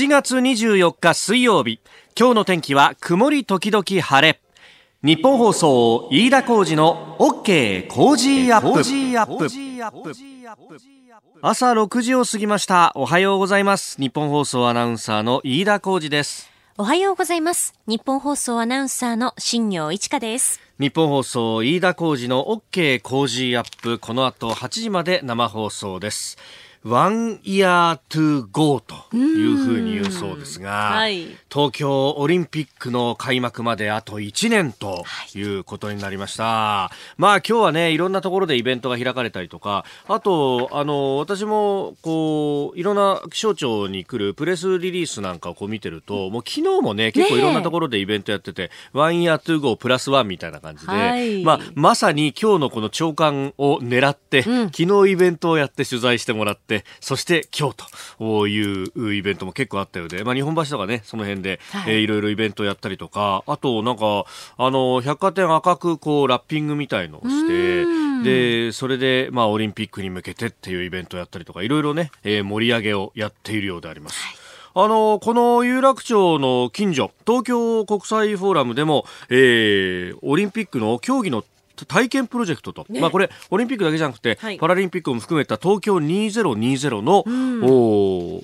7月24日水曜日今日の天気は曇り時々晴れ。ニッポン放送飯田浩司の OK Cozy up。朝6時を過ぎました。おはようございます。ニッポン放送アナウンサーの飯田浩司です。おはようございます。ニッポン放送アナウンサーの新行市佳です。ニッポン放送飯田浩司の OK Cozy up。この後8時まで生放送ですOne Year to Go というふうに言うそうですが、はい、東京オリンピックの開幕まであと1年ということになりました。はい、まあ今日はね、いろんなところでイベントが開かれたりとか、あと、あの、私もこう、いろんな気象庁に来るプレスリリースなんかをこう見てると、もう昨日もね、結構いろんなところでイベントやってて、 One Year to Go Plus One みたいな感じで、はい、まあまさに今日のこの朝刊を狙って、うん、昨日イベントをやって取材してもらってそして今日というイベントも結構あったようで、まあ、日本橋とかねその辺で、はい。えー、いろいろイベントやったりとかあとなんかあの百貨店赤くこうラッピングみたいのをしてでそれで、まあ、オリンピックに向けてっていうイベントをやったりとかいろいろね、えー、盛り上げをやっているようであります。はい。あの、この有楽町の近所、東京国際フォーラムでも、えー、オリンピックの競技の体験プロジェクトと、ね、まあこれオリンピックだけじゃなくて、はい、パラリンピックも含めた東京2020の、うん、お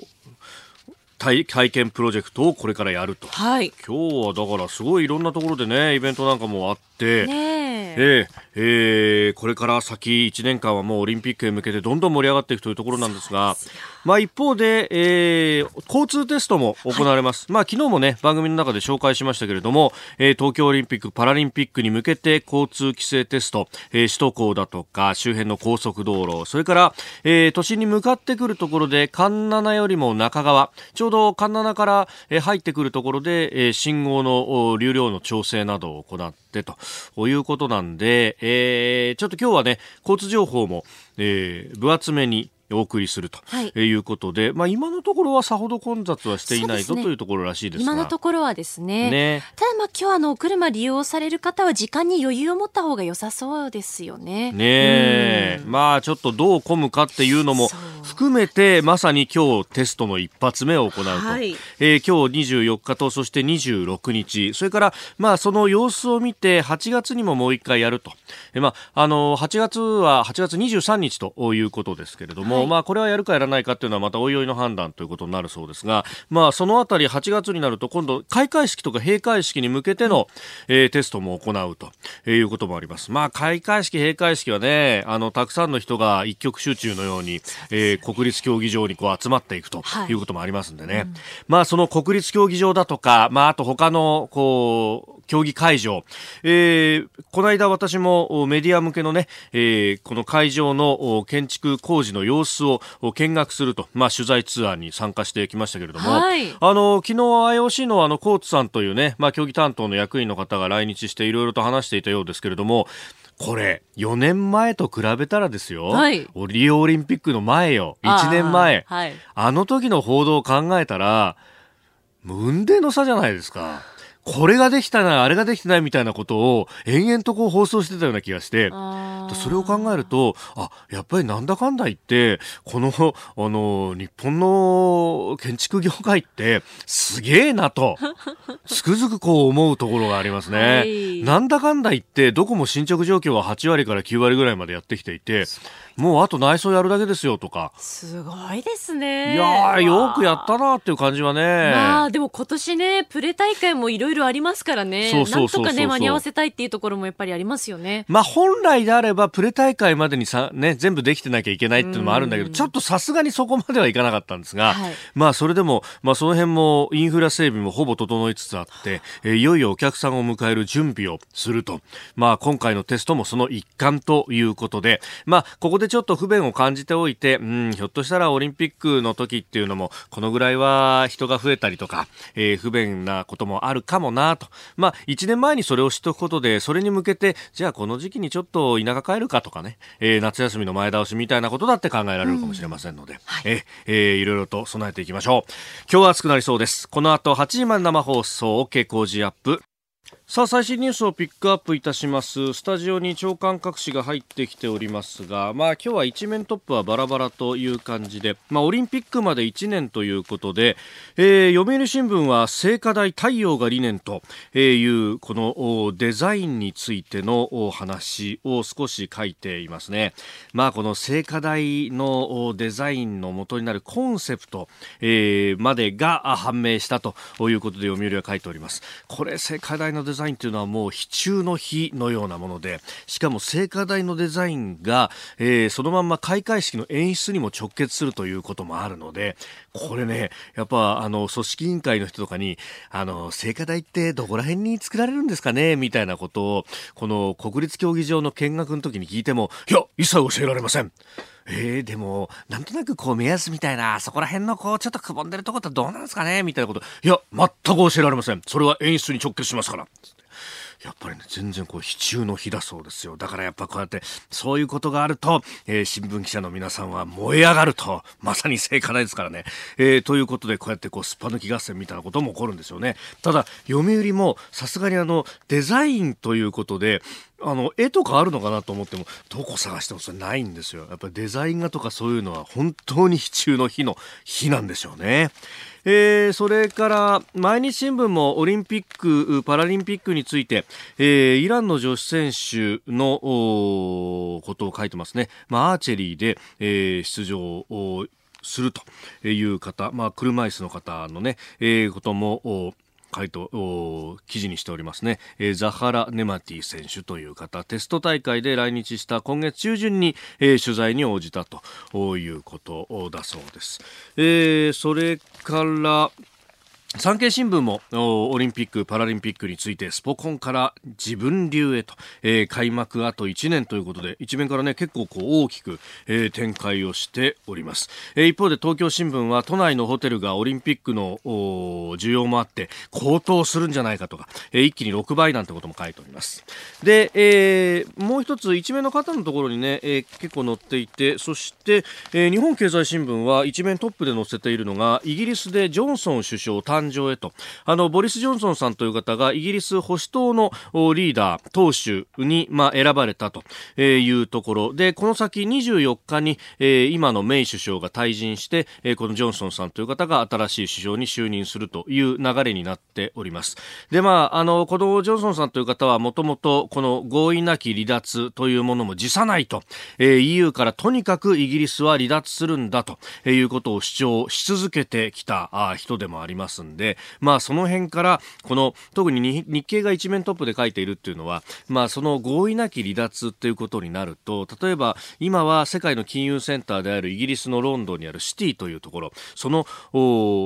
体体験プロジェクトをこれからやると、はい、今日はだからすごいいろんなところでねイベントなんかもあって、ねえ。ー、えー、これから先1年間はもうオリンピックへ向けてどんどん盛り上がっていくというところなんですがまあ、一方で、えー、交通テストも行われます、はい、まあ、昨日もね番組の中で紹介しましたけれども、えー、東京オリンピック・パラリンピックに向けて交通規制テスト、えー、首都高だとか周辺の高速道路それから、えー、都心に向かってくるところで環七よりも中側ちょうど環七から、えー、入ってくるところで、えー、信号の流量の調整などを行ってということなんで、えー、ちょっと今日はね交通情報も、えー、分厚めにお送りするとい。うことで、はい、まあ今のところはさほど混雑はしていないぞ、ね、というところらしいです今のところはですね。ね。ただまあ今日あのお車利用される方は時間に余裕を持った方が良さそうですよね。ねまあちょっとどう混むかっていうのも含めてまさに今日テストの一発目を行うと、はい、えー、今日24日とそして26日。それからまあその様子を見て8月にももう一回やると、えー、まああの8月は8月23日ということですけれども、はい、まあこれはやるかやらないかっていうのはまたおいおいの判断ということになるそうですが、まあそのあたり8月になると今度開会式とか閉会式に向けての、えー、テストも行うということもあります。まあ開会式閉会式はねあのたくさんの人が一極集中のように、えー、国立競技場にこう集まっていくとい。うこともありますんでね、はいうん、まあその国立競技場だとか、まああと他のこう競技会場、えー、この間私もメディア向けのね、えー、この会場の建築工事の様子を見学すると、まあ取材ツアーに参加してきましたけれども、はい、あの昨日 IOC のあのコーツさんというね、まあ競技担当の役員の方が来日していろいろと話していたようですけれども、これ、4年前と比べたらですよ。はい。リオオリンピックの前よ。1年前。はい。あの時の報道を考えたら、雲泥の差じゃないですか。これができたな、あれができてないみたいなことを延々とこう放送してたような気がして、それを考えると、あ、やっぱりなんだかんだ言って、この、あの、日本の建築業界ってすげえなと、つくづくこう思うところがありますね。はい、なんだかんだ言って、どこも進捗状況は8割から9割ぐらいまでやってきていて、もうあと内装やるだけですよとか。すごいですね。いやよくやったなっていう感じはね。まあでも今年ね、プレ大会もいろいろありますからね。なんとかね、間に合わせたいっていうところもやっぱりありますよね。まあ本来であればプレ大会までにさ、ね、全部できてなきゃいけないっていうのもあるんだけど、ちょっとさすがにそこまではいかなかったんですが、はい、まあそれでも、まあその辺もインフラ整備もほぼ整いつつあって、えいよいよお客さんを迎える準備をすると。まあ今回のテストもその一環ということで、まあここでちょっと不便を感感じておいて、うん、ひょっとしたらオリンピックの時っていうのも、このぐらいは人が増えたりとか、えー、不便なこともあるかもなと。まあ、1年前にそれを知っておくことで、それに向けて、じゃあこの時期にちょっと田舎帰るかとかね、えー、夏休みの前倒しみたいなことだって考えられるかもしれませんので、うんはい、ええー、いろいろと備えていきましょう。今日は暑くなりそうです。この後8時まで生放送、OK 工事アップ。さあ最新ニュースをピックアップいたします。スタジオに長官各紙が入ってきておりますがまあ今日は一面トップはバラバラという感じでまあオリンピックまで1年ということで、えー、読売新聞は聖火台太陽が理念というこのデザインについての話を少し書いていますね。まあこの聖火台のデザインの元になるコンセプト、えー、までが判明したということで読売は書いております。これ聖火台のデザインというのはもう非中の日のようなものでしかも聖火台のデザインが、えー、そのまんま開会式の演出にも直結するということもあるのでこれねやっぱあの組織委員会の人とかにあの聖火台ってどこら辺に作られるんですかねみたいなことをこの国立競技場の見学の時に聞いてもいや一切教えられません。えー、でも、なんとなくこう目安みたいな、そこら辺のこう、ちょっとくぼんでるとこってどうなんですかねみたいなこと。いや、全く教えられません。それは演出に直結しますから。やっぱりね、全然こう、非中の日だそうですよ。だからやっぱこうやって、そういうことがあると、えー、新聞記者の皆さんは燃え上がると、まさに成果ないですからね。えー、ということで、こうやってこう、すっぱ抜き合戦みたいなことも起こるんですよね。ただ、読売も、さすがにあの、デザインということで、あの絵とかあるのかなと思ってもどこ探してもそれないんですよやっぱりデザイン画とかそういうのは本当に非中の日の日なんでしょうね。えー、それから毎日新聞もオリンピック・パラリンピックについて、えー、イランの女子選手のことを書いてますね、まあ、アーチェリーで、えー、出場をするという方、まあ、車椅子の方のね、えー、ことも回答を記事にしておりますね、えー、ザハラ・ネマティ選手という方テスト大会で来日した今月中旬に、えー、取材に応じたということだそうです、えー、それから産経新聞もオリンピック・パラリンピックについてスポコンから自分流へと、えー、開幕あと1年ということで一面からね結構こう大きく、えー、展開をしております、えー、一方で東京新聞は都内のホテルがオリンピックの需要もあって高騰するんじゃないかとか、えー、一気に6倍なんてことも書いております。で、えー、もう一つ一面の方のところにね、えー、結構載っていてそして、えー、日本経済新聞は一面トップで載せているのがイギリスでジョンソン首相誕誕生へと。あのボリス・ジョンソンさんという方がイギリス保守党のリーダー党首に、まあ、選ばれたというところ。でこの先24日に、えー、今のメイ首相が退陣して、えー、このジョンソンさんという方が新しい首相に就任するという流れになっております。でまああのこのジョンソンさんという方はもともとこの合意なき離脱というものも辞さないと、えー、EU からとにかくイギリスは離脱するんだということを主張し続けてきた人でもありますんで、まあ、その辺からこの特に日経が一面トップで書いているっていうのは、まあ、その合意なき離脱ということになると例えば今は世界の金融センターであるイギリスのロンドンにあるシティというところその、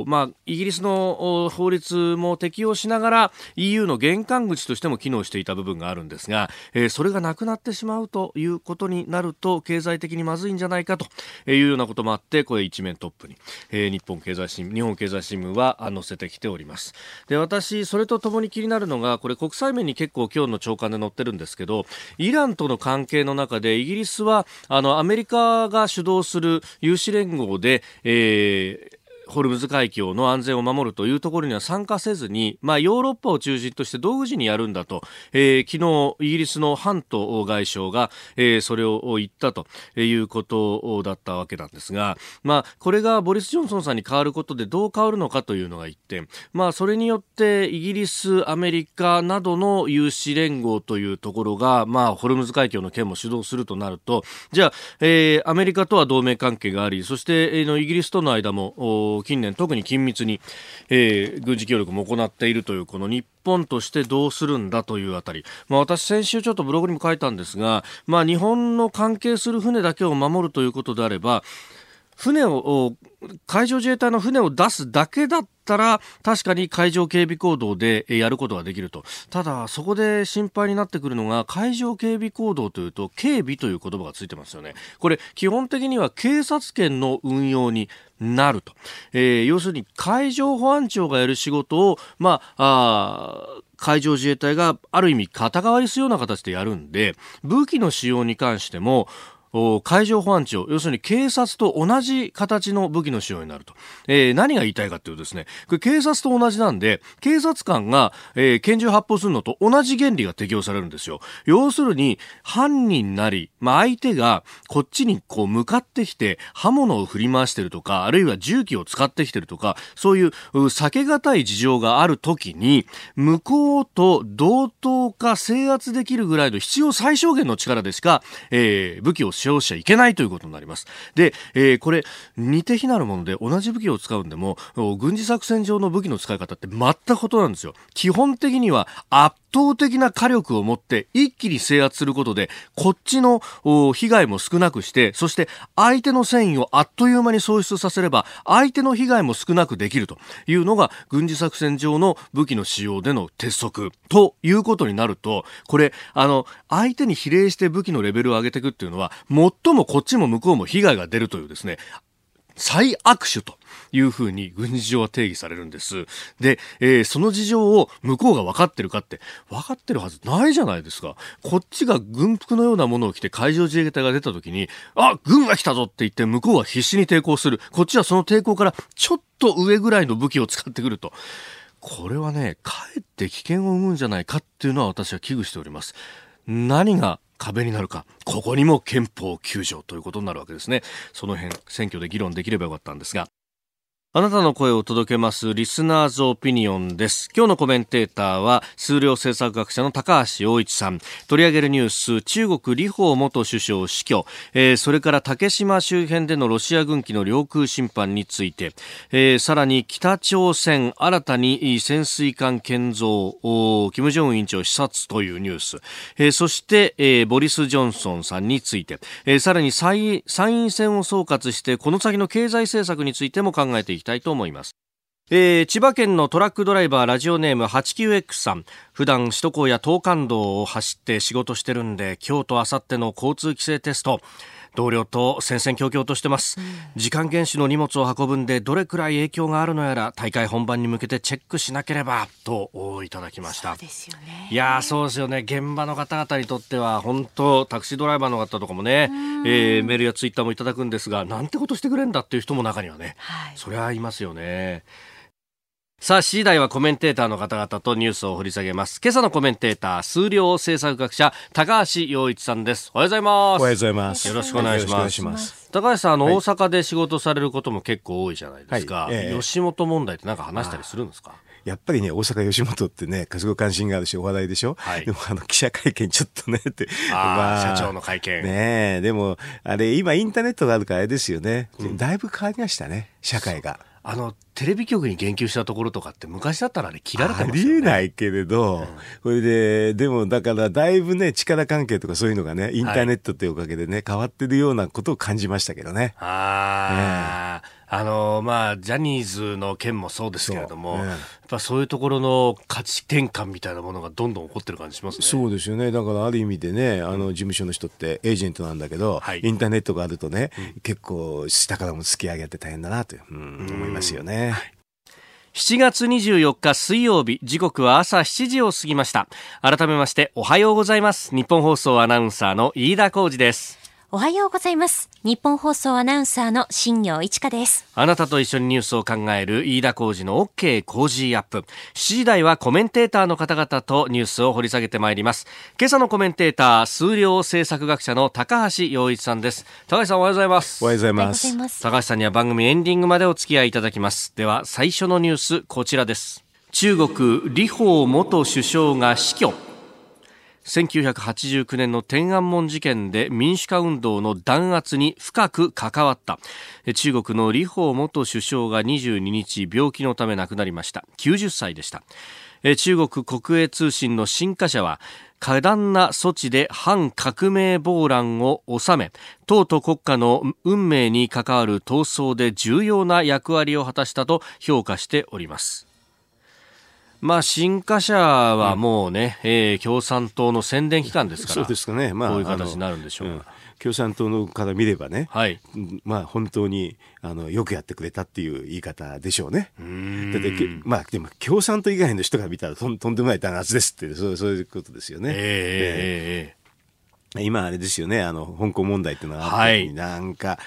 まあ、イギリスの法律も適用しながら EU の玄関口としても機能していた部分があるんですが、えー、それがなくなってしまうということになると経済的にまずいんじゃないかというようなこともあってこれ一面トップに、えー、日本経済新日本経済新聞は載せてきております。で私それとともに気になるのがこれ国際面に結構今日の朝刊で載ってるんですけどイランとの関係の中でイギリスはあのアメリカが主導する有志連合で、えーホルムズ海峡の安全を守るというところには参加せずに、まあ、ヨーロッパを中心として道具時にやるんだと、えー、昨日イギリスのハント外相が、えー、それを言ったということだったわけなんですが、まあ、これがボリス・ジョンソンさんに変わることでどう変わるのかというのが一点、まあ、それによってイギリス、アメリカなどの有志連合というところが、まあ、ホルムズ海峡の件も主導するとなると。じゃあ、えー、アメリカとは同盟関係がありそして、えー、のイギリスとの間も近年特に緊密に、えー、軍事協力も行っているというこの日本としてどうするんだというあたり、まあ、私先週ちょっとブログにも書いたんですが、まあ、日本の関係する船だけを守るということであれば船を海上自衛隊の船を出すだけだったら確かに海上警備行動でやることができると。ただそこで心配になってくるのが海上警備行動というと警備という言葉がついてますよね。これ基本的には警察権の運用になると、えー、要するに海上保安庁がやる仕事をまああ海上自衛隊がある意味肩代わりするような形でやるんで武器の使用に関しても海上保安庁、要するに警察と同じ形の武器の使用になると。えー、何が言いたいかというとですね、これ警察と同じなんで、警察官が、えー、拳銃発砲するのと同じ原理が適用されるんですよ。要するに、犯人なり、まあ、相手がこっちにこう向かってきて、刃物を振り回してるとか、あるいは銃器を使ってきてるとか、そういう避けがたい事情があるときに、向こうと同等か制圧できるぐらいの必要最小限の力でしか、えー、武器を使用しちゃいけないということになります。で、えー、これ、似て非なるもので同じ武器を使うんでも、軍事作戦上の武器の使い方って全くことなんですよ。基本的には圧倒的な火力を持って一気に制圧することで、こっちの被害も少なくして、そして相手の戦意をあっという間に喪失させれば、相手の被害も少なくできるというのが軍事作戦上の武器の使用での鉄則ということになると、これ、あの、相手に比例して武器のレベルを上げていくっていうのは、最もこっちも向こうも被害が出るというですね、最悪手というふうに軍事上は定義されるんです。で、えー、その事情を向こうが分かってるかって、分かってるはずないじゃないですか。こっちが軍服のようなものを着て海上自衛隊が出た時に、あ、軍が来たぞって言って向こうは必死に抵抗する。こっちはその抵抗からちょっと上ぐらいの武器を使ってくると。これはね、かえって危険を生むんじゃないかっていうのは私は危惧しております。何が壁になるか、ここにも憲法9条ということになるわけですね。その辺、選挙で議論できればよかったんですが。あなたの声を届けますリスナーズオピニオンです。今日のコメンテーターは数量政策学者の高橋洋一さん。取り上げるニュース、中国李鵬元首相死去、えー、それから竹島周辺でのロシア軍機の領空侵犯について、えー、さらに北朝鮮新たに潜水艦建造、金正恩委員長視察というニュース、えー、そして、えー、ボリス・ジョンソンさんについて、えー、さらに参院選を総括してこの先の経済政策についても考えていきたいと思います。えー、千葉県のトラックドライバーラジオネーム 89X さん普段首都高や東関道を走って仕事してるんで今日と明後日の交通規制テスト同僚と戦々恐々としてます、うん、時間厳守の荷物を運ぶんでどれくらい影響があるのやら大会本番に向けてチェックしなければといただきました。ですよね。いやそうですよね。現場の方々にとっては本当タクシードライバーの方とかもね、えー、メールやツイッターもいただくんですがなんてことしてくれんだっていう人も中にはね、はい、それはいますよねさあ、次第はコメンテーターの方々とニュースを掘り下げます。今朝のコメンテーター、数量政策学者、高橋洋一さんです。おはようございます。おはようございます。よろしくお願いします。ます高橋さん、あの、はい、大阪で仕事されることも結構多いじゃないですか。はいえ吉本問題ってなんか話したりするんですか？やっぱりね、大阪吉本ってね、すごい関心があるし、お話題でしょ、はい、でも、あの、記者会見ちょっとね、って。まあ、社長の会見。ねでも、あれ、今インターネットがあるからあれですよね。うん、だいぶ変わりましたね、社会が。あのテレビ局に言及したところとかって昔だったらね切られてますよ、ね、ありえないけれど、うん、これででもだからだいぶね力関係とかそういうのがねインターネットっていうおかげでね、はい、変わってるようなことを感じましたけどね。ああ、ねあのまあ、ジャニーズの件もそうですけれども、ね、やっぱそういうところの価値転換みたいなものがどんどん起こってる感じしますね。そうですよね。だからある意味でね、あの事務所の人ってエージェントなんだけど、はい、インターネットがあるとね、うん、結構下からも突き上げて大変だなと、うん、思いますよね。はい。7月24日水曜日時刻は朝7時を過ぎました。改めましておはようございます。日本放送アナウンサーの飯田浩二ですおはようございます。日本放送アナウンサーの新業一華です。あなたと一緒にニュースを考える飯田浩二の OK 工事アップ。7時台はコメンテーターの方々とニュースを掘り下げてまいります。今朝のコメンテーター、数量政策学者の高橋洋一さんです。高橋さんおはようございます。おはようございます。高橋さんには番組エンディングまでお付き合いいただきます。では最初のニュース、こちらです。中国、李鵬元首相が死去。1989年の天安門事件で民主化運動の弾圧に深く関わった。中国の李鵬元首相が22日病気のため亡くなりました。90歳でした。中国国営通信の新華社は過断な措置で反革命暴乱を収め党と国家の運命に関わる闘争で重要な役割を果たしたと評価しております。まあ、新華社はもうね、うん、えー、共産党の宣伝機関ですから、そうですかね、まあ、こういう形になるんでしょう、うん、共産党のから見ればね、はい、まあ、本当にあのよくやってくれたっていう言い方でしょうね。うだって、まあ、でも共産党以外の人が見たらとんとんでもない弾圧ですってそうそういうことですよね。えー、えー、今あれですよね、あの、香港問題っていうのがあった時に、なんか、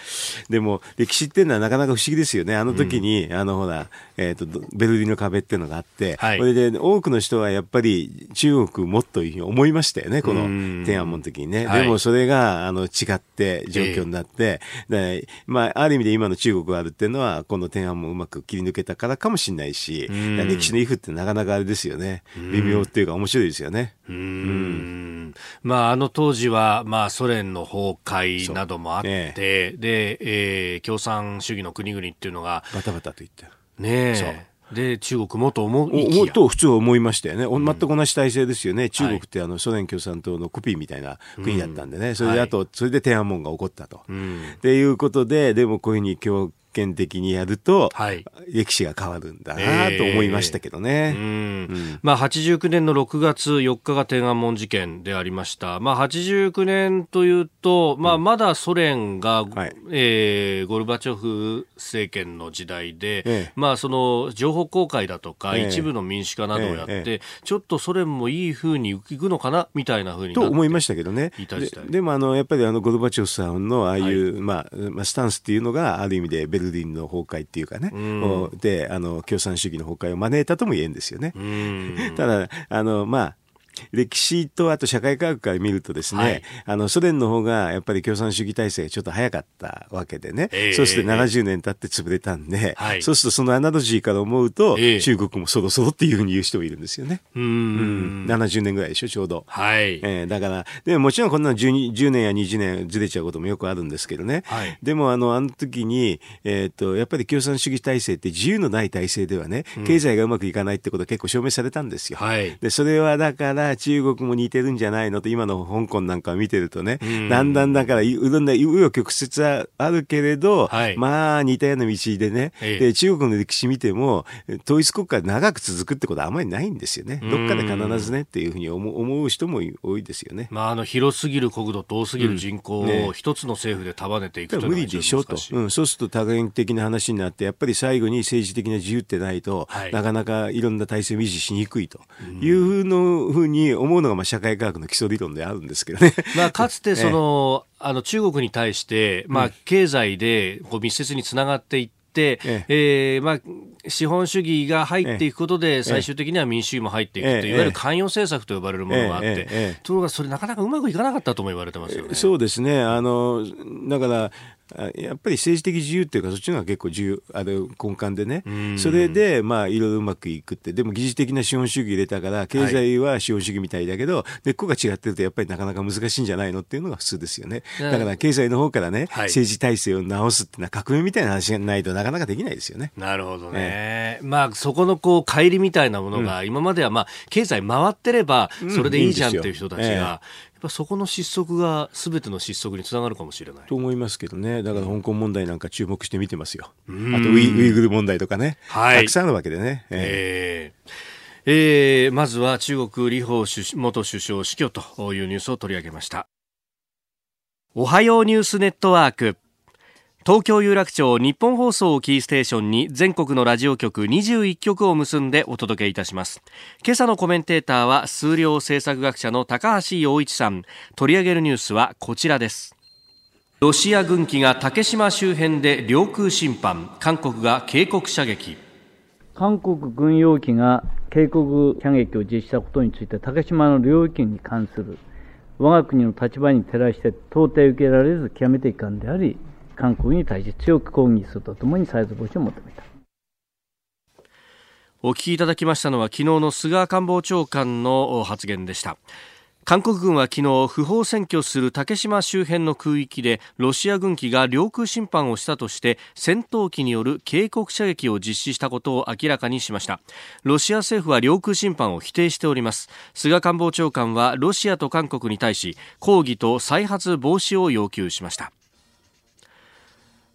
でも、歴史っていうのはなかなか不思議ですよね。あの時に、うん、あの、ほら、えっ、ー、と、ベルリンの壁っていうのがあって、はい、それで、多くの人はやっぱり中国もっというふうに思いましたよね、この天安門の時にね。でも、それが、あの、違って状況になって、えー、まあ、ある意味で今の中国があるっていうのは、この天安門をうまく切り抜けたからかもしれないし、歴史のイフってなかなかあれですよね。微妙っていうか面白いですよね。うん。まあ、あの当時は、まあ、ソ連の崩壊などもあって、ね、で、えー、共産主義の国々っていうのが、バタバタと言って。ねで、中国もと思うと普通思いましたよね。全く同じ体制ですよね。中国ってあのソ連共産党のコピーみたいな国だったんでね。それであと、それで天安門が起こったと。っていうことで、でもこういうふうに今日、験的にやると、はい、歴史が変わるんだなと思いましたけどね。えー、うん。うん、まあ、89年の6月4日が天安門事件でありました。まあ、89年というと、まあ、まだソ連が、うんはい、えー、ゴルバチョフ政権の時代で、えー、まあ、その情報公開だとか、えー、一部の民主化などをやって、ちょっとソ連もいいふうにいくのかなみたいなふうにと思いましたけどね。ででもあの、やっぱりあのゴルバチョフさんのああいう、はい、まあ、まあ、スタンスっていうのがある意味でベルリンの崩壊っていうかね、うん、であの共産主義の崩壊を招いたとも言えるんですよね。ただあの、まあ歴史とあと社会科学から見るとですね、はい、あのソ連の方がやっぱり共産主義体制がちょっと早かったわけでね、えー、そうすると70年経って潰れたんで、はい、そうするとそのアナロジーから思うと、えー、中国もそろそろっていうふうに言う人もいるんですよね。うん,、うん。70年ぐらいでしょ、ちょうど。はい。えー、だから、でももちろんこんな 10, 10年や20年ずれちゃうこともよくあるんですけどね。はい、でもあの、あの時に、えっ、ー、と、やっぱり共産主義体制って自由のない体制ではね、経済がうまくいかないってことは結構証明されたんですよ。はい。で、それはだから中国も似てるんじゃないのと、今の香港なんかを見てるとね、だんだんだから、いろんな紆余曲折はあるけれど、はい、まあ似たような道でね、で、中国の歴史見ても、統一国家長く続くってことはあまりないんですよね。どっかで必ずねっていうふうに思思う人も多いですよね。まあ、あの、広すぎる国土と多すぎる人口を一つの政府で束ねていくというのは、無理でしょと。うん、そうすると多元的な話になって、やっぱり最後に政治的な自由ってないと、はい、なかなかいろんな体制を維持しにくいと。いうのふうに思うのが、まあ、社会科学の基礎理論であるんですけどね。まあ、かつてその、あの中国に対して、まあ、経済でこう密接につながっていって、ええ。えー、まあ、資本主義が入っていくことで、最終的には民主主義も入っていくという、いわゆる関与政策と呼ばれるものがあって、ところがそれ、なかなかうまくいかなかったとも言われてますよね。そうですね。あのだからやっぱり政治的自由っていうか、そっちの方が結構重要、あれ、根幹でね、それで、まあ、いろいろうまくいくって、でも、疑似的な資本主義入れたから、経済は資本主義みたいだけど、はい、根っこが違ってると、やっぱりなかなか難しいんじゃないのっていうのが普通ですよね。だから、経済の方からね、はい、政治体制を直すっていうのは、革命みたいな話がないとなかなかできないですよね。なるほどね。えー、まあ、そこのこう、乖離みたいなものが、今まではまあ、経済回ってれば、それでいいじゃんっていう人たちが、ぱそこの失速がすべての失速につながるかもしれない。と思いますけどね、だから香港問題なんか注目して見てますよ。あとウイウイグル問題とかね、はい、たくさんあるわけでね。えーえー、まずは中国李鵬元首相死去というニュースを取り上げました。おはようニュースネットワーク。東京有楽町日本放送をキーステーションに全国のラジオ局21局を結んでお届けいたします。今朝のコメンテーターは数量政策学者の高橋洋一さん。取り上げるニュースはこちらです。ロシア軍機が竹島周辺で領空侵犯。韓国が警告射撃。韓国軍用機が警告射撃を実施したことについて竹島の領域に関する我が国の立場に照らして到底受けられず極めて遺憾であり韓国に対して強く抗議するとともに再発防止を求めた。お聞きいただきましたのは昨日の菅官房長官の発言でした。韓国軍は昨日不法占拠する竹島周辺の空域でロシア軍機が領空侵犯をしたとして戦闘機による警告射撃を実施したことを明らかにしましたロシア政府は領空侵犯を否定しております菅官房長官はロシアと韓国に対し抗議と再発防止を要求しました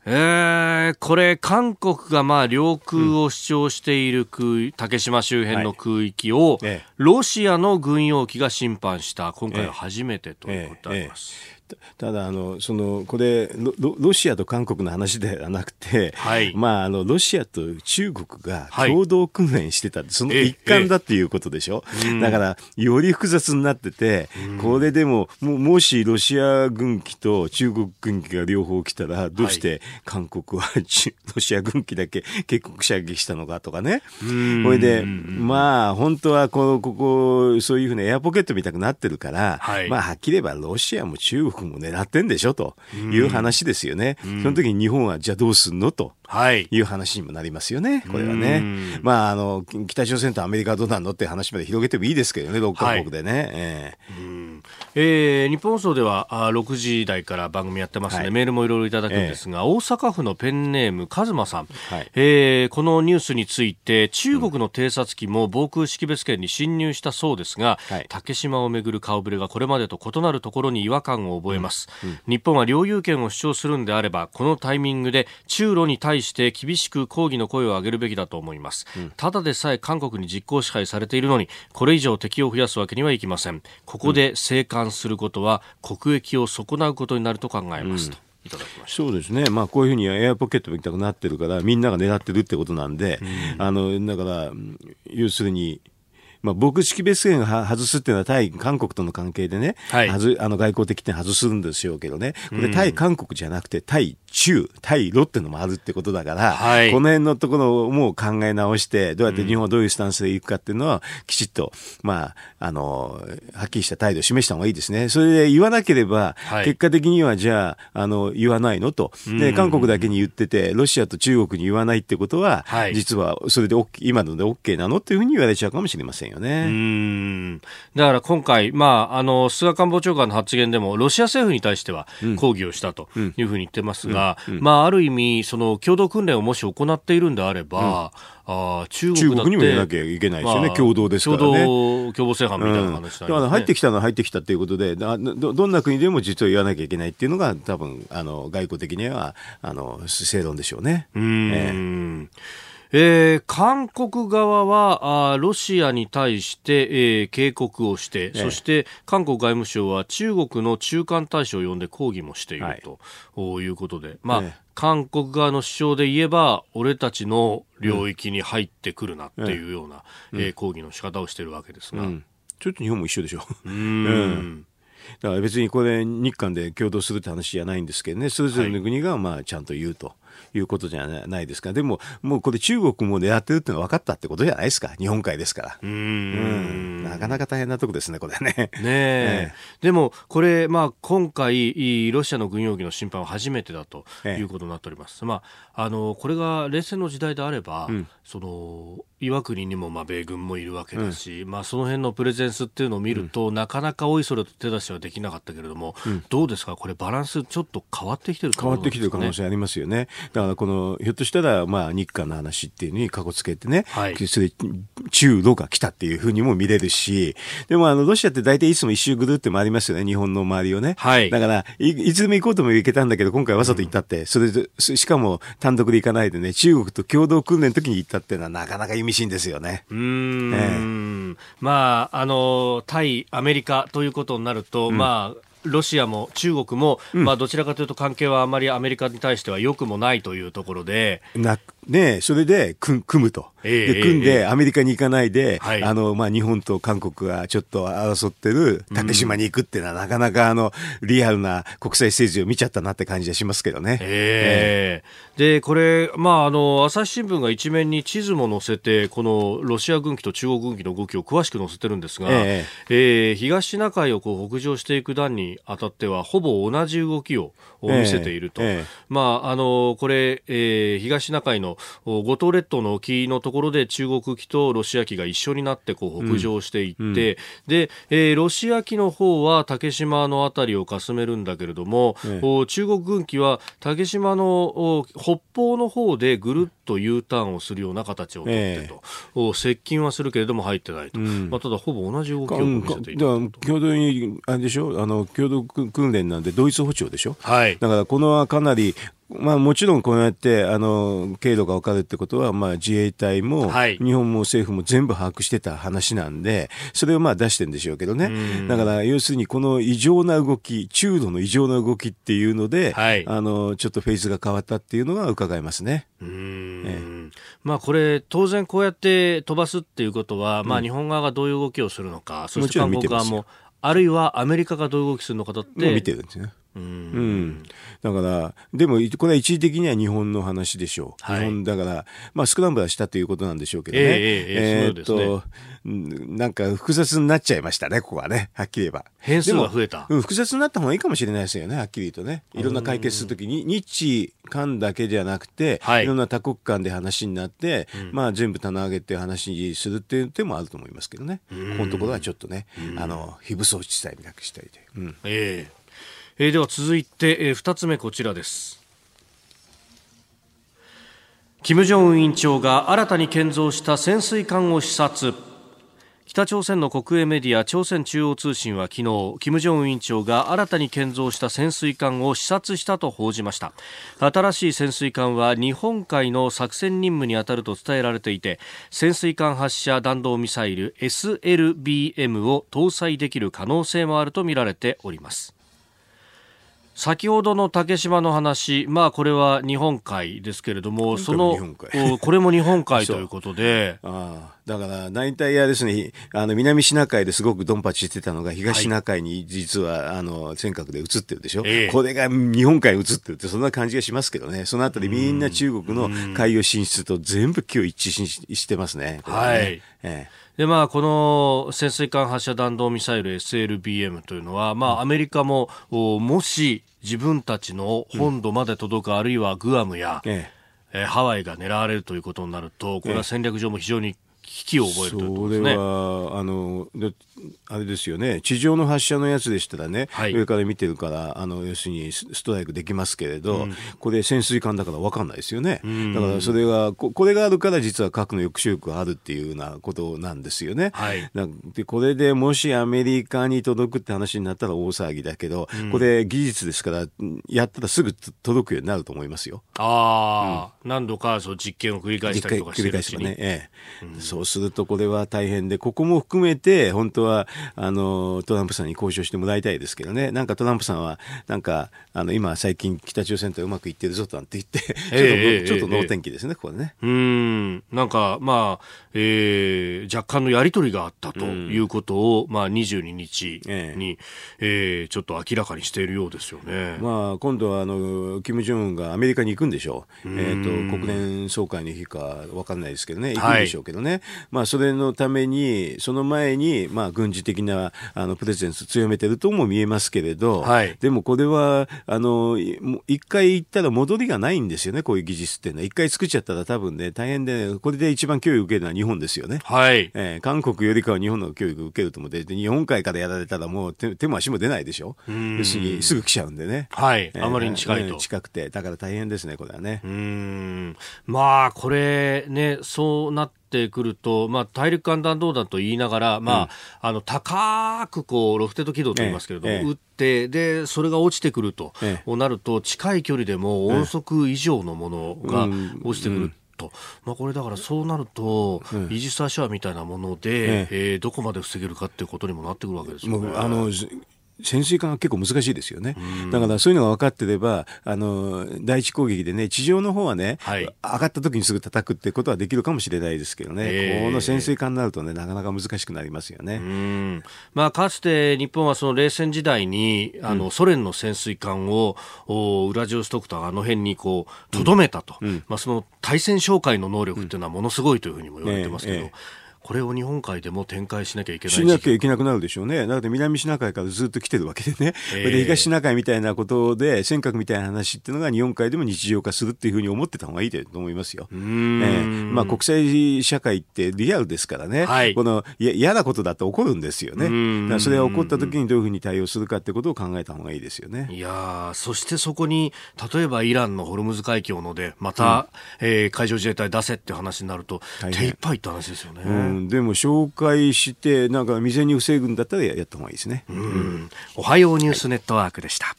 えー、これ、韓国がまあ領空を主張している空、うん、竹島周辺の空域を、ロシアの軍用機が侵犯した、今回は初めてということであります。えええただあのそのこれロロシアと韓国の話ではなくて、はい、まああのロシアと中国が共同訓練してた、はい、その一環だっていうことでしょ、ええ、だからより複雑になってて、これでもももしロシア軍機と中国軍機が両方来たらどうして韓国は、ロシア軍機だけ結局射撃したのかとかね、これでまあ本当はこのここそういうふうなエアポケットみたくなってるから、はい、まあはっきり言えばロシアも中国も狙ってんでしょという話ですよね。その時に日本はじゃあどうすんのとい。う話にもなりますよね、これはね。まああの北朝鮮とアメリカはどうなんのって話まで広げてもいいですけどね、6カ国でね。はい、えー、えー、日本放送ではあ6時台から番組やってますので、はい、メールもいろいろいただくんですが、えー、大阪府のペンネームカズマさん、はい、えー、このニュースについて中国の偵察機も防空識別圏に侵入したそうですが、はい、竹島をめぐる顔ぶれがこれまでと異なるところに違和感を覚えます、うんうん、日本は領有権を主張するんであればこのタイミングで中ロに対して厳しく抗議の声を上げるべきだと思います、うん、ただでさえ韓国に実効支配されているのにこれ以上敵を増やすわけにはいきません。ここで生還することは国益を損なうことになると考えますと、いただきましそうですね、まあ、こういうふうにエアポケットみたくなってるから、みんなが狙ってるってことなんで、うん、あのだから、要するに、まあ、防空識別圏を外すっていうのは対韓国との関係でね、はい、あの外交的に外すんですよけどね、これ対韓国じゃなくて対中、対ロってのもあるってことだから、はい、この辺のところをもう考え直して、どうやって日本はどういうスタンスでいくかっていうのは、きちっと、まあ、あの、はっきりした態度を示した方がいいですね。それで言わなければ、結果的にはじゃあ、あの、言わないのと。で、韓国だけに言ってて、ロシアと中国に言わないってことは、はい、実はそれで、OK、今ので OK なのっていうふうに言われちゃうかもしれませんよね。うん。だから今回、まあ、あの、菅官房長官の発言でも、ロシア政府に対しては抗議をしたというふうに言ってますが、うん。うん、まあ、ある意味、その共同訓練をもし行っているんであれば、あ中国にも入れなきゃいけないですよね、まあ、共同ですからね。共同正反みたいな話、ね。だから入ってきたのは入ってきたということでど、どんな国でも実は言わなきゃいけないっていうのが、多分あの外交的にはあの正論でしょうね。うん、えーえー、韓国側はあロシアに対して、えー、警告をして、そして韓国外務省は中国の中間大使を呼んで抗議もしていると、はい、いうことで、まあ、韓国側の主張で言えば、俺たちの領域に入ってくるなっていうような、うん、えー、抗議の仕方をしているわけですが、うん、ちょっと日本も一緒でしょ。うん、だから別にこれ日韓で共同するって話じゃないんですけどね、それぞれの国がまあちゃんと言うと。いうことじゃないですか。でも、もうこれ中国も狙ってるってのは分かったってことじゃないですか。日本海ですから。うんうんなかなか大変なとこですね、これね。ねえ。でも、これ、まあ、今回、ロシアの軍用機の侵犯は初めてだということになっております。まあ、あの、これが冷戦の時代であれば、うん、その、岩国にもまあ米軍もいるわけだし、うん、まあ、その辺のプレゼンスっていうのを見ると、うん、なかなかおいそれと手出しはできなかったけれども、うん、どうですか、これ、バランス、ちょっと変わってきてる、ね、変わってきてる可能性ありますよね。だからこのひょっとしたら、まあ、日韓の話っていうのにかこつけてね、はい、それ中ロが来たっていうふうにも見れるし、でもあのロシアって大体いつも一周ぐるって回りますよね、日本の周りをね。はい、だからい、いつでも行こうとも行けたんだけど、今回わざと行ったって、それで、しかも単独で行かないでね、中国と共同訓練の時に行ったっていうのはなかなか意味深ですよね。うん、ええ、まあ、あの、対アメリカということになると、うん、まあ、ロシアも中国も、うん、まあ、どちらかというと関係はあまりアメリカに対しては良くもないというところで。なね、それで組むと、で組んで、アメリカに行かないで、あのまあ、日本と韓国がちょっと争ってる竹島に行くっていうのは、なかなかあのリアルな国際政治を見ちゃったなって感じがしますけどね。えー、でこれ、まあ、あの朝日新聞が一面に地図も載せて、このロシア軍機と中国軍機の動きを詳しく載せてるんですが、えー、えー、東シナ海をこう北上していく段にあたっては、ほぼ同じ動きを見せていると。えーえー、まあ、あのこれ、えー、東シナ海の五島列島の沖のところで中国機とロシア機が一緒になってこう北上していって、うん。うん、で、えー、ロシア機の方は竹島の辺りをかすめるんだけれども、ええ、中国軍機は竹島の北方の方でぐるっと U ターンをするような形をとってと、え、接近はするけれども入ってないと、うん、まあ、ただほぼ同じ動きを見せている共同にあれでしょ？あの共同訓練なんでドイツ歩調でしょ、はい、だからこのはかなりまあ、もちろんこうやってあの経路が分かるってことは、まあ、自衛隊も、はい、日本も政府も全部把握してた話なんで、それをまあ出してるんでしょうけどね、だから要するにこの異常な動き、中度の異常な動きっていうので、はい、あのちょっとフェーズが変わったっていうのが伺えますね。うん。ええ、まあ、これ、当然こうやって飛ばすっていうことは、まあ、日本側がどういう動きをするのか、そして韓国側も、あるいはアメリカがどういう動きするのかだって。見てるんですね。うん、だから、でもこれは一時的には日本の話でしょう、はい、日本だから、まあ、スクランブルはしたということなんでしょうけどね、えー、えー、っと、なんか複雑になっちゃいましたね、ここはね、はっきり言えば。変数が増えた、うん、複雑になった方がいいかもしれないですよね、はっきり言うとね、いろんな解決するときに、日韓だけじゃなくて、はい、いろんな多国間で話になって、うん、まあ、全部棚上げって話にするっていう手もあると思いますけどね、ここのところはちょっとね、あの非武装地帯みたくしたりで。う。ん、ええ。ーえー、では続いて、えー、2つ目こちらです。金正恩委員長が新たに建造した潜水艦を視察。北朝鮮の国営メディア朝鮮中央通信は昨日金正恩委員長が新たに建造した潜水艦を視察したと報じました。新しい潜水艦は日本海の作戦任務に当たると伝えられていて潜水艦発射弾道ミサイル SLBM を搭載できる可能性もあるとみられております。先ほどの竹島の話、まあこれは日本海ですけれども、その、これも日本海 ということで。ああ。だから、大体あですね、あの、南シナ海ですごくドンパチしてたのが、東シナ海に実は、はい、あの、尖閣で映ってるでしょ、えこれが日本海に映ってるって、そんな感じがしますけどね。そのあたりみんな中国の海洋進出と全部今日一致ししてますね。ね。はい。ええ。で、まあ、この潜水艦発射弾道ミサイル SLBM というのは、まあ、アメリカも、もし自分たちの本土まで届く、うん、あるいはグアムや、ええハワイが狙われるということになると、これは戦略上も非常に危機を覚えるとね。それはあのあれですよね、地上の発射のやつでしたらね、はい、上から見てるから、あの要するにストライクできますけれど、うん、これ、潜水艦だから分かんないですよね、だからそれがこ、これがあるから、実は核の抑止力があるっていうようなことなんですよね。はい、でこれでもしアメリカに届くって話になったら大騒ぎだけど、うん、これ、技術ですから、やったらすぐ届くようになると思いますよ。ああ、うん、何度かそう実験を繰り返したりとかしてるうちに。ね。ええ。そうすると、これは大変で、ここも含めて、本当はあのトランプさんに交渉してもらいたいですけどね、なんかトランプさんは、なんかあの今、最近、北朝鮮とうまくいってるぞなんて言って、ちょっと、えー、ちょっと能天気ですね、えー、ここでね。うん。なんか、まあえー、若干のやり取りがあったということを、まあ、22日に、えー、えー、ちょっと明らかにしているようですよね。まあ、今度はあの金正恩がアメリカに行くんでしょう、えーと、国連総会の日か分かんないですけどね、行くんでしょうけどね、はい、まあ、それのために、その前に、まあ、軍事的なあのプレゼンス強めてるとも見えますけれど、はい、でもこれはあの一回行ったら戻りがないんですよね、こういう技術っていうのは。一回作っちゃったら多分ね、大変で、これで一番脅威を受けるのは日本ですよね。はい。えー、韓国よりかは日本の教育を受けると思って、日本海からやられたらもう手手も足も出ないでしょ。要するにすぐ来ちゃうんでね。はい。えー、あまりに近いと。近くて。だから大変ですね、これはね。うん。まあ、これね、そうなってくると、まあ、大陸間弾道弾と言いながら、まあ、うん、あの、高くこう、ロフテッド軌道と言いますけれども、ええ、撃って、で、それが落ちてくると、え、なると、近い距離でも音速以上のものが落ちてくる。うん。と、まあ、これだからそうなると、うん、イージス・アショアみたいなもので、ええ。ー、どこまで防げるかっていうことにもなってくるわけですよね。あの潜水艦は結構難しいですよね。だからそういうのが分かってれば、あの、第一攻撃でね、地上の方はね、はい、上がった時にすぐ叩くってことはできるかもしれないですけどね、えー、この潜水艦になるとね、なかなか難しくなりますよね。まあ、かつて日本はその冷戦時代に、あの、うん、ソ連の潜水艦を、ウラジオストクとあの辺にこう、とどめたと。うん、まあ、その対戦哨戒の能力っていうのはものすごいというふうにも言われてますけど、えーえーこれを日本海でも展開しなきゃいけないしなきゃいけなくなるでしょうね、だって南シナ海からずっと来てるわけでね、えー、で東シナ海みたいなことで、尖閣みたいな話っていうのが日本海でも日常化するっていうふうに思ってた方がいいと思いますよ。えーまあ、国際社会ってリアルですからね、はい、この嫌なことだって起こるんですよね、それが起こった時にどういうふうに対応するかってことを考えた方がいいですよね。いやそしてそこに、例えばイランのホルムズ海峡ので、また、うん、えー、海上自衛隊出せって話になると、手一杯って話ですよね。うん、でも紹介して、なんか未然に防ぐんだったらやった方がいいですね。うん、おはようニュースネットワークでした。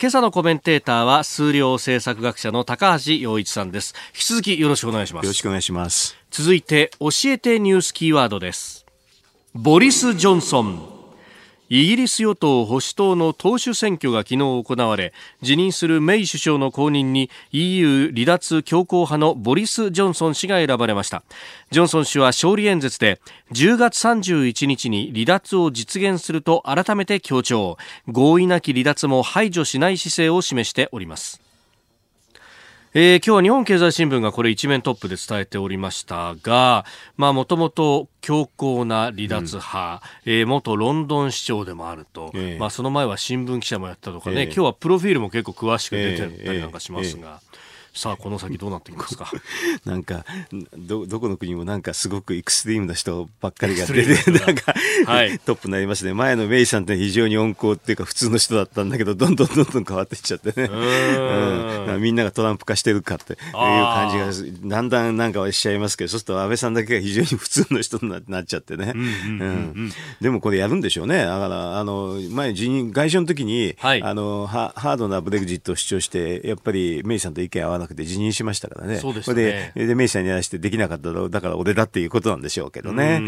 今朝のコメンテーターは数量政策学者の高橋洋一さんです。引き続きよろしくお願いします。よろしくお願いします。続いて教えてニュースキーワードです。ボリス・ジョンソンイギリス与党保守党の党首選挙が昨日行われ辞任するメイ首相の後任に EU 離脱強硬派のボリス・ジョンソン氏が選ばれました。ジョンソン氏は勝利演説で10月31日に離脱を実現すると改めて強調。合意なき離脱も排除しない姿勢を示しております。えー、今日は日本経済新聞がこれ一面トップで伝えておりましたが、まあもともと強硬な離脱派、うん、えー、元ロンドン市長でもあると、えー、まあその前は新聞記者もやったとかね、えー、今日はプロフィールも結構詳しく出てたりなんかしますが、さあこの先どうなってきますか？なんかどどこの国もなんかすごくエクストリームな人ばっかりが出て なんか、はい、トップになりましたね。前のメイさんって非常に温厚っていうか普通の人だったんだけどどんどんどんどん変わっていっちゃってね。うん、みんながトランプ化してるかっていう感じがだんだんなんかはしちゃいますけどそうすると安倍さんだけが非常に普通の人になっちゃってね。でもこれやるんでしょうね。だからあの前辞任外相の時に、はい、あのハードなブレグジットを主張してやっぱりメイさんと意見合わなくて辞任しましたからね。そうですね。で、で、名士さんにやらしてできなかっただから俺だっていうことなんでしょうけどね。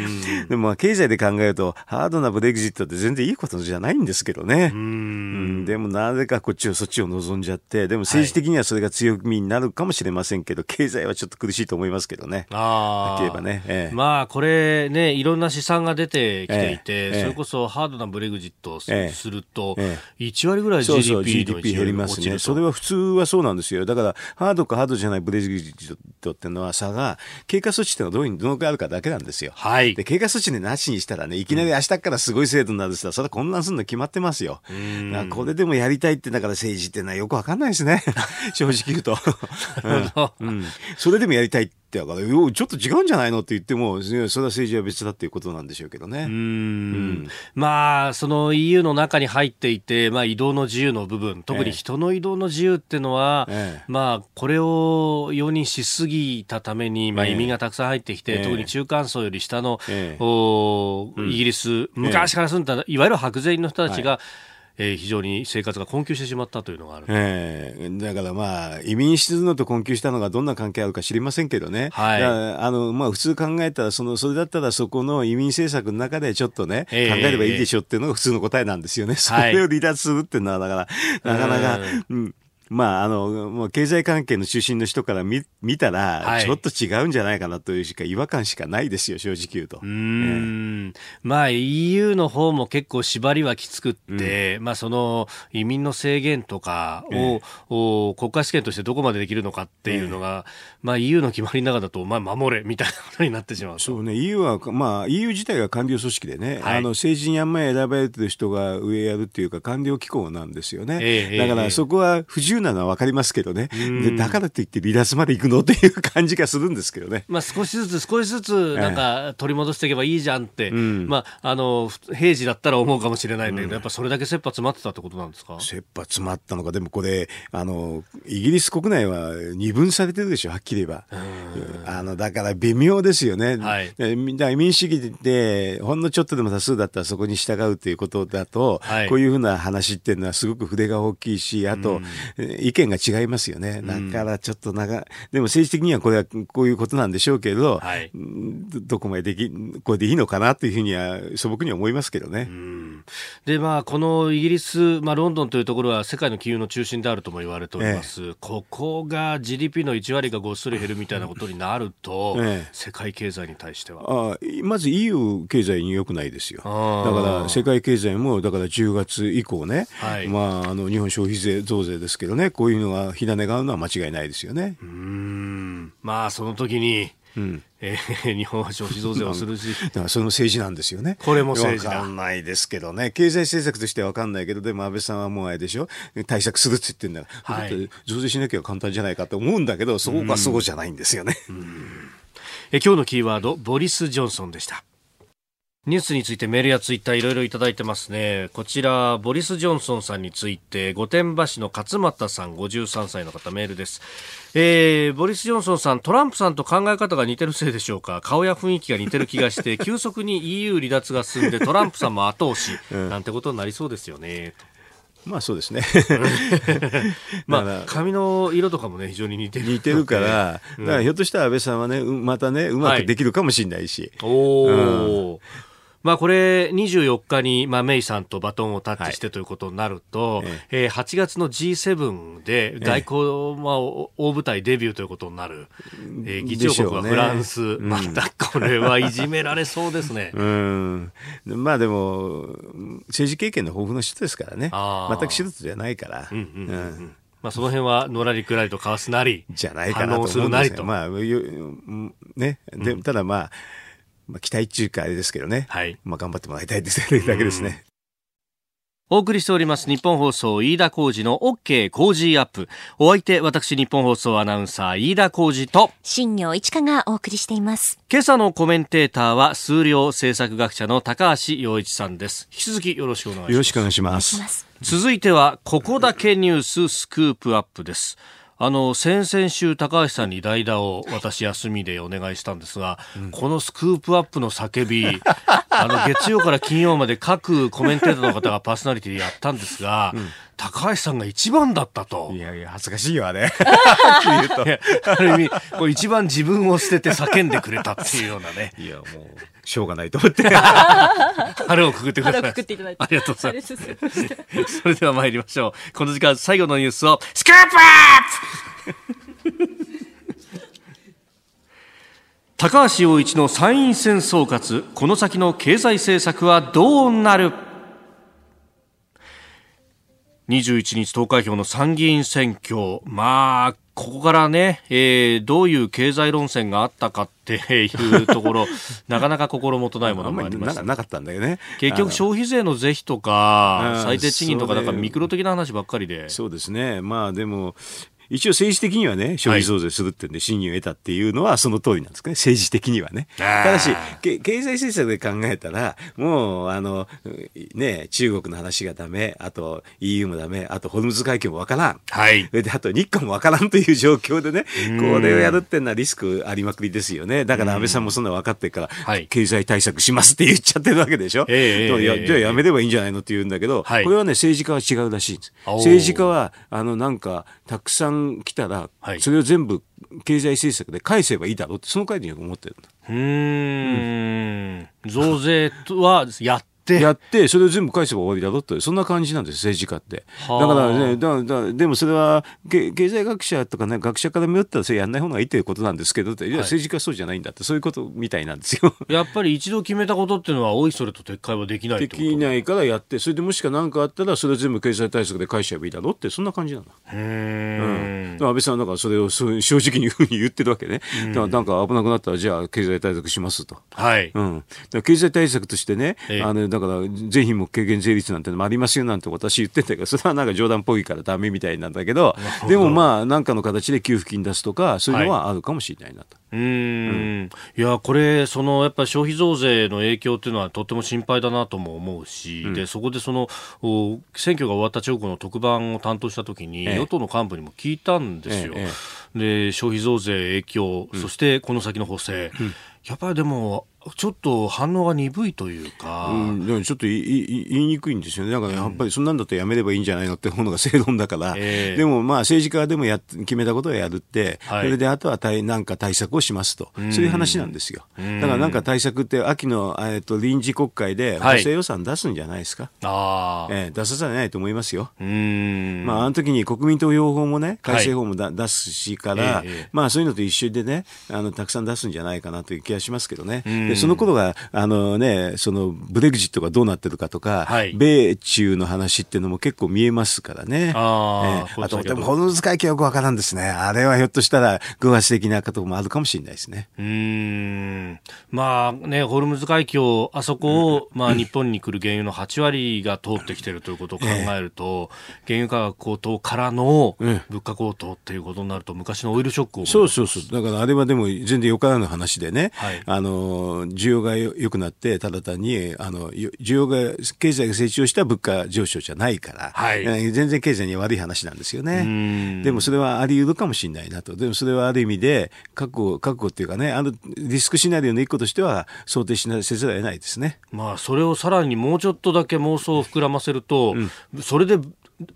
でも、経済で考えると、ハードなブレグジットって全然いいことじゃないんですけどね。うん。でも、なぜかこっちをそっちを望んじゃって、でも政治的にはそれが強みになるかもしれませんけど、はい、経済はちょっと苦しいと思いますけどね。ああ。ばね。ええ、まあ、これね、いろんな試算が出てきていて、ええ、それこそハードなブレグジットをすると、ええ、1割ぐらい GDP GDP 減りますね。それは普通はそうなんですよ。だから、ハードかハードじゃないブレグジットっていうのは差が、経過措置っていうのはどういうどのくらいあるかだけなんですよ。はい。で、経過措置でなしにしたらね、いきなり明日からすごい制度になるってそれは混乱するの決まってますよ。うんこれでもやりたいってだから政治ってのはよくわかんないですね。正直言うと。うん、うん。それでもやりたいってだから、ちょっと違うんじゃないのって言っても、それは政治は別だっていうことなんでしょうけどね。うん。うん、まあ、その EU の中に入っていて、まあ、移動の自由の部分、特に人の移動の自由っていうのは、ええ、まあ、これを容認しすぎたために、まあ、移民がたくさん入ってきて、え、特に中間層より下の、おイギリス、昔から住んだ、いわゆる白人の人たちが、はいえー、非常に生活が困窮してしまったというのがある、えー、だからまあ移民してるのと困窮したのがどんな関係あるか知りませんけどね、はい、あのまあ、普通考えたらそのそれだったらそこの移民政策の中でちょっとね、えー、考えればいいでしょっていうのが普通の答えなんですよね、それを離脱するっていうのはだからなかなか、うん、まあ、あの、もう経済関係の中心の人から見見たら、はい、ちょっと違うんじゃないかなというしか違和感しかないですよ、正直言うと。うん、えー、まあ EU の方も結構縛りはきつくって、うん、まあその移民の制限とかを、え。ー、国家試験としてどこまでできるのかっていうのが、えー、まあ EU の決まりの中だと、まあ守れみたいなことになってしまう。そうね、EU は、まあ EU 自体が官僚組織でね、はい、あの政治にあんまり選ばれてる人が上やるっていうか官僚機構なんですよね。えー、だからそこは不自由なのは分かりますけどね、でだからといって離脱まで行くのっていう感じがするんですけどね。まあ、少しずつ少しずつなんか取り戻していけばいいじゃんって、まあ、あの平時だったら思うかもしれないんだけど、やっぱそれだけ切羽詰まってたってことなんですか？切羽詰まったのか、でもこれあの、イギリス国内は二分されてるでしょ、はっきり言えば。あのだから微妙ですよね。はい、民主主義でほんのちょっとでも多数だったらそこに従うということだと、はい、こういうふうな話っていうのはすごく筆が大きいし、あと、意見が違いますよね。だからちょっと長、でも政治的にはこれはこういうことなんでしょうけど、はい、どこまででき、これでいいのかなというふうには素朴に思いますけどね。で、まあ、このイギリス、まあ、ロンドンというところは世界の金融の中心であるとも言われております。ええ、ここが GDP の1割がごっそり減るみたいなことになると、え、世界経済に対しては。あまず EU 経済に良くないですよ。だから世界経済も、だから10月以降ね、はい、まあ、あの日本消費税増税ですけどね、こういうのが火種が合うのは間違いないですよね。うんまあその時に、うんえー、日本は消費増税をするし、その政治なんですよね。これも政治だ。わかんないですけどね、経済政策としては分かんないけど、でも安倍さんはもうあれでしょ、対策するって言ってんだから、はい、増税しなきゃ簡単じゃないかと思うんだけど、そうかそうじゃないんですよね。え今日のキーワード、ボリス・ジョンソンでした。ニュースについてメールやツイッターいろいろいただいてますね。こちら、ボリス・ジョンソンさんについて、御殿場市の勝俣さん53歳の方メールです。えー、ボリス・ジョンソンさん、トランプさんと考え方が似てるせいでしょうか？顔や雰囲気が似てる気がして、急速に EU 離脱が進んでトランプさんも後押し、なんてことになりそうですよね。まあそうですね。まあ髪の色とかもね非常に似てる。似てるから、だからひょっとしたら安倍さんはねまたねうまくできるかもしれないし。はい、おお。うんまあ、これ24日に、まあ、メイさんとバトンをタッチしてということになると、はい、えー、8月の G7 で外交、まあ、大舞台デビューということになる、えー、議長国はフランス、ね。うん、またこれはいじめられそうですね。うん、まあでも政治経験の豊富な人ですからね。全く手術じゃないから。うんうんうんうん。まあ、その辺はのらりくらりと交わすなり、じゃないかなと思うんですが、まあ、ね、で、ただまあ、まあ、期待中かあれですけどね。はい。まあ、頑張ってもらいたいですだけですね。お送りしております日本放送飯田浩二の OK 工事アップ。お相手、私日本放送アナウンサー飯田浩二と新業一華がお送りしています。今朝のコメンテーターは数量政策学者の高橋洋一さんです。引き続きよろしくお願いします。よろしくお願いします。続いては、ここだけニューススクープアップです。あの先々週、高橋さんに代打を私、休みでお願いしたんですが、うん、このスクープアップの叫び、あの月曜から金曜まで各コメンテーターの方がパーソナリティでやったんですが、うん、高橋さんが一番だったと。いやいや、恥ずかしいよ、あれ。ある意味、こう一番自分を捨てて叫んでくれたっていうようなね。いや、もう。しょうがないと思って。腹をくくってください。腹をくくっていただいて。ありがとうございます。それでは参りましょう。この時間最後のニュースを、スクープアップ 高橋洋一の参院選総括。この先の経済政策はどうなる21日投開票の参議院選挙。まあ、ここからね、えー、どういう経済論戦があったかって いうところ、なかなか心もとないものもあります、なかったんだよね。結局消費税の是非とか、最低賃金とか、なんかミクロ的な話ばっかりで。そうですね。まあでも、一応政治的にはね、消費増税するってんで信任を得たっていうのはその通りなんですかね、政治的にはね。ただし、経済政策で考えたら、もう、あの、ね、中国の話がダメ、あと EU もダメ、あとホルムズ海峡もわからん。はい。で、あと日韓もわからんという状況でね、これをやるってのはリスクありまくりですよね。だから安倍さんもそんな分かってるから、はい、経済対策しますって言っちゃってるわけでしょ。えー、えー、じゃあやめればいいんじゃないのって言うんだけど、はい、これはね、政治家は違うらしいんです。政治家は、あの、なんか、たくさん来たら、はい、それを全部経済政策で返せばいいだろうってその回に思ってるうん、増税はやっって。やってそれを全部返せば終わりだろとそんな感じなんです政治家って。だからねだだでもそれは経済学者とかね学者から見よったらそれやんない方がいいということなんですけどい。や政治家そうじゃないんだってそういうことみたいなんですよ。やっぱり一度決めたことっていうのはおいそれと撤回はできないできないからやってそれでもしか何かあったらそれ全部経済対策で返しちゃえばいいだろうってそんな感じなの。うん、安倍さんだからそれを正直にふうに言ってるわけね。だからなんか危なくなったらじゃあ経済対策しますと。はい、うん、だ経済対策としてね、あのだから税品も軽減税率なんてのもありますよなんて私言ってたけど、それはなんか冗談っぽいからダメみたいなんだけど、でもまあ、なんかの形で給付金出すとか、そういうのはあるかもしれないなと。はい、うん、いや、これ、そのやっぱり消費増税の影響っていうのはとっても心配だなとも思うし、うん、でそこでその選挙が終わった直後の特番を担当したときに、ええ、与党の幹部にも聞いたんですよ。え、で消費増税影響、そしてこの先の補正、うん、やっぱりでもちょっと反応が鈍いというか、うん、でもちょっと言い言いにくいんですよね、だからやっぱりそんなんだとやめればいいんじゃないのってものが正論だから、えー、でもまあ政治家でもや決めたことはやるって、はい、それであとは対なんか対策をしますと、そういう話なんですよ。だからなんか対策って、秋の、えー、と臨時国会で補正予算出すんじゃないですか、はい、えー、出さざるないと思いますよ。まあ、あの時に国民投票法もね、改正法もだ、はい、出すしから、えー、まあそういうのと一緒でね、あのたくさん出すんじゃないかなという気がしますけどね。でその頃があの、ね、そのブレグジットがどうなってるかとか、はい、米中の話っていうのも結構見えますからね。あ,、えー、あと、でも、ホルムズ海峡よくわからんですね。あれはひょっとしたら偶発的なこともあるかもしれないですね。うん。まあね、ホルムズ海峡、あそこを、まあ日本に来る原油の8割が通ってきてるということを考えると、えー、原油価格高騰からの物価高騰っていうことになると、昔のオイルショックを。そうそうそう。だからあれはでも全然よからぬ話でね、はい、あの、需要が良くなって、ただ単に、あの、需要が、経済が成長した物価上昇じゃないから、はい、全然経済に悪い話なんですよね。でもそれはあり得るかもしれないなと。でもそれはある意味で、覚悟、覚悟っていうかね、あの、リスクシナリオの一個としては、想定しなせざるを得ないですね。まあ、それをさらにもうちょっとだけ妄想を膨らませると、うん、それで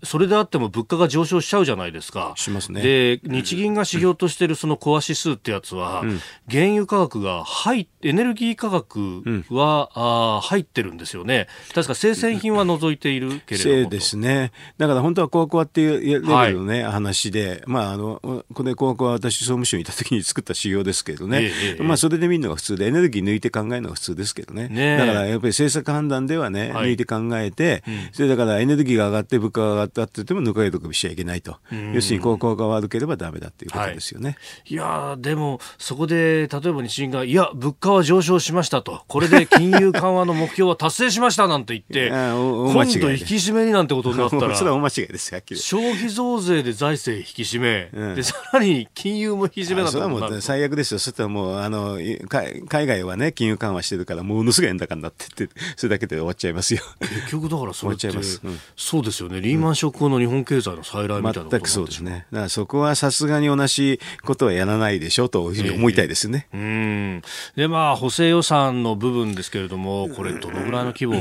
それであっても物価が上昇しちゃうじゃないですか。しますね。で、日銀が指標としているそのコア指数ってやつは、うん、原油価格が入、エネルギー価格は、うん、あ入ってるんですよね。確か生鮮品は除いているけれども。そうですね。だから本当はコアコアっていうレベルのね、はい、話で、まあ、あの、これコアコア私総務省にいた時に作った指標ですけどね。ええ、まあ、それで見るのが普通で、エネルギー抜いて考えるのが普通ですけどね。ねだからやっぱり政策判断ではね、はい、抜いて考えて、うん、それだからエネルギーが上がって物価が上がったって言っても抜かれとくしちゃいけないと。要するに、高校が悪ければだめだっていうことですよね。はい、いやでも、そこで、例えば日銀が、いや、物価は上昇しましたと。これで金融緩和の目標は達成しましたなんて言って、今度引き締めになんてことになったら、それは大間違いです消費増税で財政引き締め、うん、で、さらに金融も引き締めなそれはもう最悪ですよ。そしたらもう、あの、海外はね、金融緩和してるから、ものすごい円高になってって、それだけで終わっちゃいますよ。結局だからそれって、うん、そうですよね。リーショック後の日本経済の再来みたいな全くそうですね。だからそこはさすがに同じことはやらないでしょうというふうに思いたいですね。えー、うんで、まあ、補正予算の部分ですけれども、これ、どのぐらいの規模、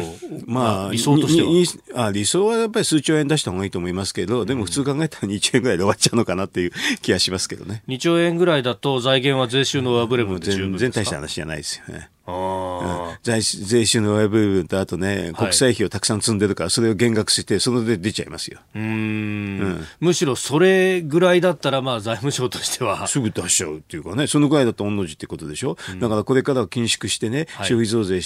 まあ、理想としては？あ理想はやっぱり数兆円出した方がいいと思いますけど、でも普通考えたら2兆円ぐらいで終わっちゃうのかなっていう気がしますけどね。2兆円ぐらいだと財源は税収の上振れ分で十分全然大した話じゃないですよね。あ税税収の上部分とあとね、国債費をたくさん積んでるから、それを減額して、それで出ちゃいますよ。うん。うん。むしろそれぐらいだったら、まあ、財務省としては。すぐ出しちゃうっていうかね、そのぐらいだと御の字ってことでしょ、うん、だからこれからは緊縮してね、消費増税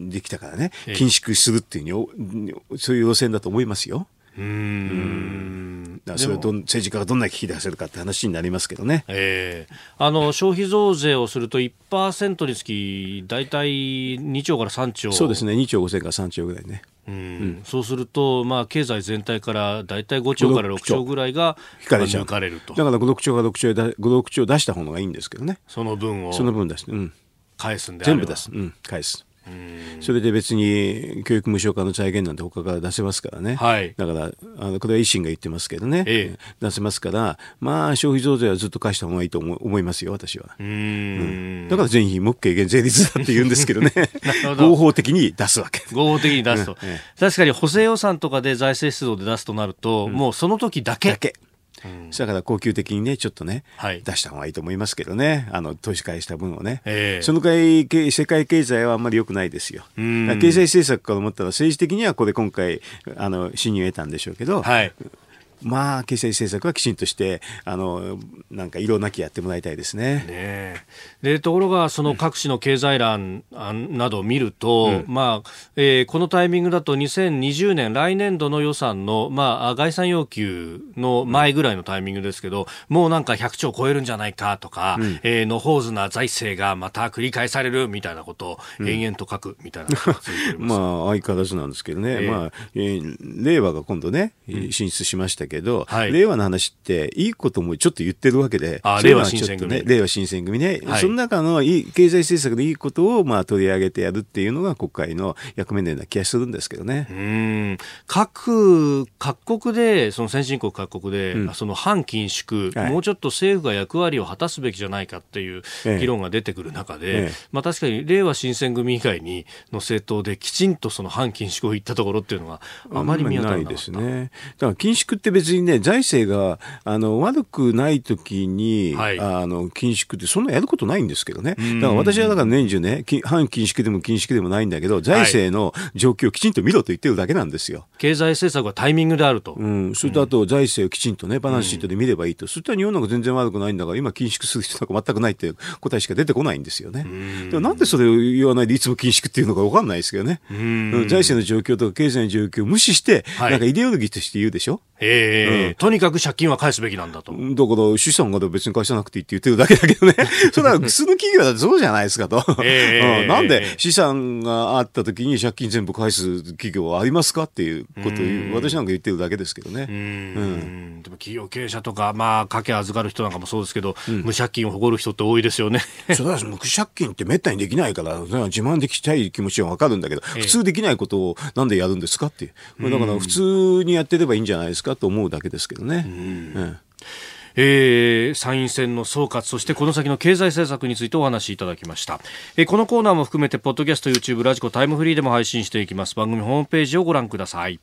できたからね、緊縮するっていうに、そういう路線だと思いますよ。うん。だそれと政治家がどんな危機出せるかって話になりますけどね。ええ。ー、あの消費増税をすると1%につき大体2兆から3兆。そうですね、2兆5千から3兆ぐらいね。うん、うん、そうすると、まあ、経済全体から大体5兆から6兆。ぐらいが引かれちゃう、だから5、6兆が6兆5、6兆出した方がいいんですけどね、その分をその分出して、うん、返すんで全部出す、うん、返す。それで別に教育無償化の財源なんて他から出せますからね、はい、だからあのこれは維新が言ってますけどね、ええ、出せますから、まあ、消費増税はずっと返した方がいいと思いますよ、私は。うん、だから全費目軽減税率だって言うんですけどね、合法的に出すわけ。合法的に出すと、え、確かに補正予算とかで財政出動で出すとなると、うん、もうその時だけ。だけだから恒久的にね、ちょっとね、はい、出した方がいいと思いますけどね、あの投資返した分をね、えー、そのくらい世界経済はあんまり良くないですよ。経済政策から思ったら、政治的にはこれ、今回、あの信任を得たんでしょうけど、はい、まあ、経済政策はきちんとして、あの、なんか色なきやってもらいたいですね。ねで、ところが、その各種の経済欄などを見ると、うん、まあ、えー、このタイミングだと2020年、来年度の予算の、まあ、概算要求の前ぐらいのタイミングですけど、もうなんか100兆超えるんじゃないかとか、うん、えー、のほうずな財政がまた繰り返されるみたいなことを延々と書くみたいな、うん、まあ、相変わらずなんですけどね、えー、まあ、えー、令和が今度ね、進出しましたけど、はい、令和の話っていいこともちょっと言ってるわけで、令和新選組、ね、令和新選組ね、はい、その中のいい経済政策でいいことをまあ取り上げてやるっていうのが国会の役目のような気がするんですけどね。うん。各各国でその先進国各国で、うん、その反緊縮、はい、もうちょっと政府が役割を果たすべきじゃないかっていう議論が出てくる中で、ええ、まあ確かに令和新選組以外にの政党できちんとその反緊縮を言ったところっていうのがあまり見当たらないですね。だから緊縮って別にね財政があの悪くない時に、はい、あの緊縮ってそんなやることないんですけどね。だから私はだから年中ね、反緊縮でも緊縮でもないんだけど、財政の状況をきちんと見ろと言ってるだけなんですよ。経済政策はタイミングであると。うん。それとあと財政をきちんとね、バランスシートで見ればいいと。うん、そしたら日本なんか全然悪くないんだから、今緊縮する人なんか全くないっていう答えしか出てこないんですよね。でもなんでそれを言わないでいつも緊縮っていうのか分かんないですけどね。財政の状況とか経済の状況を無視して、はい、なんかイデオロギーとして言うでしょ？ええーうん、とにかく借金は返すべきなんだと。だから資産が別に返さなくていいって言ってるだけだけどね。それは普通の企業だってそうじゃないですかと。えー、うん、なんで資産があった時に借金全部返す企業はありますかっていうことを私なんか言ってるだけですけどね。うんうんでも企業経営者とか、まあ、家計預かる人なんかもそうですけど、うん、無借金を誇る人って多いですよね。それは無借金ってめったにできないから、自慢できたい気持ちはわかるんだけど、えー、普通できないことをなんでやるんですかっていう。だから普通にやってればいいんじゃないですかと思うだけですけどね。うん、えー、参院選の総括そしてこの先の経済政策についてお話しいただきました、えー、このコーナーも含めてポッドキャスト YouTube ラジコタイムフリーでも配信していきます。番組ホームページをご覧ください